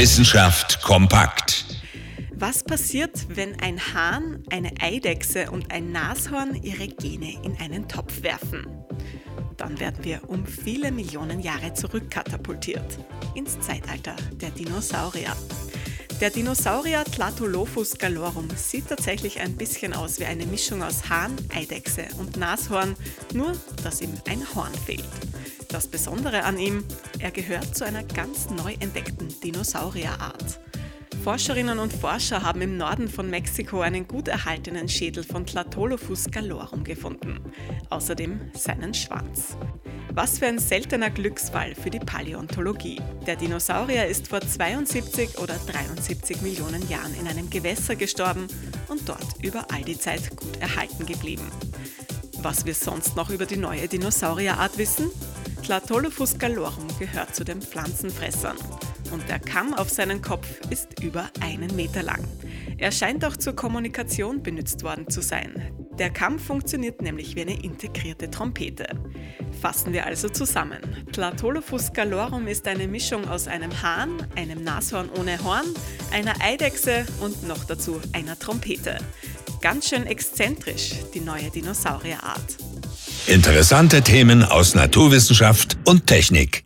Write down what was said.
Wissenschaft kompakt. Was passiert, wenn ein Hahn, eine Eidechse und ein Nashorn ihre Gene in einen Topf werfen? Dann werden wir um viele Millionen Jahre zurückkatapultiert ins Zeitalter der Dinosaurier. Der Dinosaurier Tlatolophus galorum sieht tatsächlich ein bisschen aus wie eine Mischung aus Hahn, Eidechse und Nashorn, nur dass ihm ein Horn fehlt. Das Besondere an ihm, er gehört zu einer ganz neu entdeckten Dinosaurierart. Forscherinnen und Forscher haben im Norden von Mexiko einen gut erhaltenen Schädel von Tlatolophus galorum gefunden. Außerdem seinen Schwanz. Was für ein seltener Glücksfall für die Paläontologie. Der Dinosaurier ist vor 72 oder 73 Millionen Jahren in einem Gewässer gestorben und dort über all die Zeit gut erhalten geblieben. Was wir sonst noch über die neue Dinosaurierart wissen? Tlatolophus galorum gehört zu den Pflanzenfressern und der Kamm auf seinem Kopf ist über einen Meter lang. Er scheint auch zur Kommunikation benutzt worden zu sein. Der Kamm funktioniert nämlich wie eine integrierte Trompete. Fassen wir also zusammen. Tlatolophus galorum ist eine Mischung aus einem Hahn, einem Nashorn ohne Horn, einer Eidechse und noch dazu einer Trompete. Ganz schön exzentrisch, die neue Dinosaurierart. Interessante Themen aus Naturwissenschaft und Technik.